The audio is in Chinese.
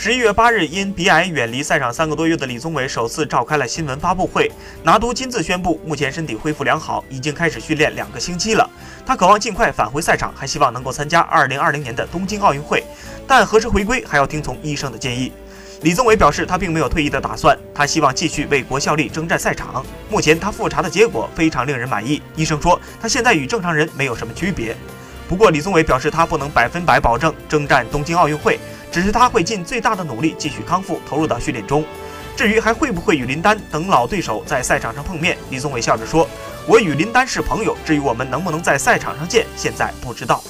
十一月八日，因鼻癌远离赛场三个多月的李宗伟首次召开了新闻发布会，拿督亲自宣布，目前身体恢复良好，已经开始训练两个星期了。他渴望尽快返回赛场，还希望能够参加二零二零年的东京奥运会，但何时回归还要听从医生的建议。李宗伟表示，他并没有退役的打算，他希望继续为国效力，征战赛场。目前他复查的结果非常令人满意，医生说他现在与正常人没有什么区别。不过，李宗伟表示，他不能百分百保证征战东京奥运会。只是他会尽最大的努力继续康复，投入到训练中。至于还会不会与林丹等老对手在赛场上碰面，李宗伟笑着说：“我与林丹是朋友，至于我们能不能在赛场上见，现在不知道。”